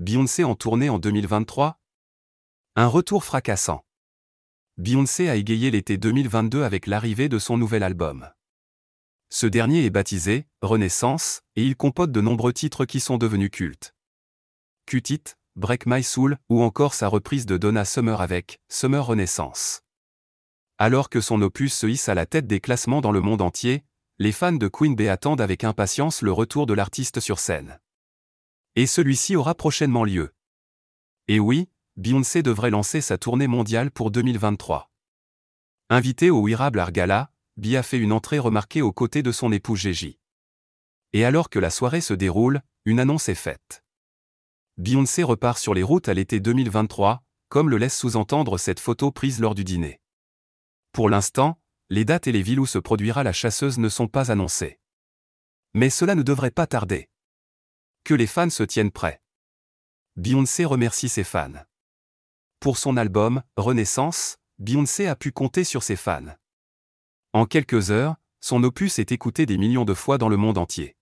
Beyoncé en tournée en 2023 Un retour fracassant. Beyoncé a égayé l'été 2022 avec l'arrivée de son nouvel album. Ce dernier est baptisé Renaissance et il comporte de nombreux titres qui sont devenus cultes. Cut Break My Soul ou encore sa reprise de Donna Summer avec Summer Renaissance. Alors que son opus se hisse à la tête des classements dans le monde entier, les fans de Queen Bee attendent avec impatience le retour de l'artiste sur scène. Et celui-ci aura prochainement lieu. Et oui, Beyoncé devrait lancer sa tournée mondiale pour 2023. Invitée au Wirable Argala, Bee a fait une entrée remarquée aux côtés de son époux Gigi. Et alors que la soirée se déroule, une annonce est faite. Beyoncé repart sur les routes à l'été 2023, comme le laisse sous-entendre cette photo prise lors du dîner. Pour l'instant, les dates et les villes où se produira la chasseuse ne sont pas annoncées. Mais cela ne devrait pas tarder. Que les fans se tiennent prêts. Beyoncé remercie ses fans. Pour son album, Renaissance, Beyoncé a pu compter sur ses fans. En quelques heures, son opus est écouté des millions de fois dans le monde entier.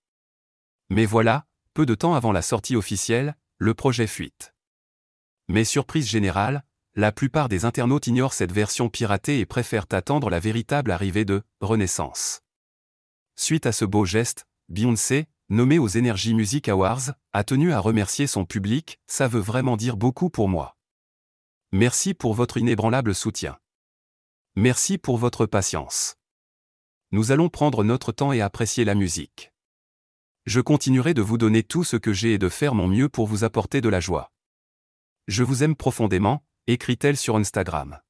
Mais voilà, peu de temps avant la sortie officielle, le projet fuite. Mais surprise générale, la plupart des internautes ignorent cette version piratée et préfèrent attendre la véritable arrivée de Renaissance. Suite à ce beau geste, Beyoncé, nommée aux Energy Music Awards, a tenu à remercier son public, ça veut vraiment dire beaucoup pour moi. Merci pour votre inébranlable soutien. Merci pour votre patience. Nous allons prendre notre temps et apprécier la musique. Je continuerai de vous donner tout ce que j'ai et de faire mon mieux pour vous apporter de la joie. Je vous aime profondément, écrit-elle sur Instagram.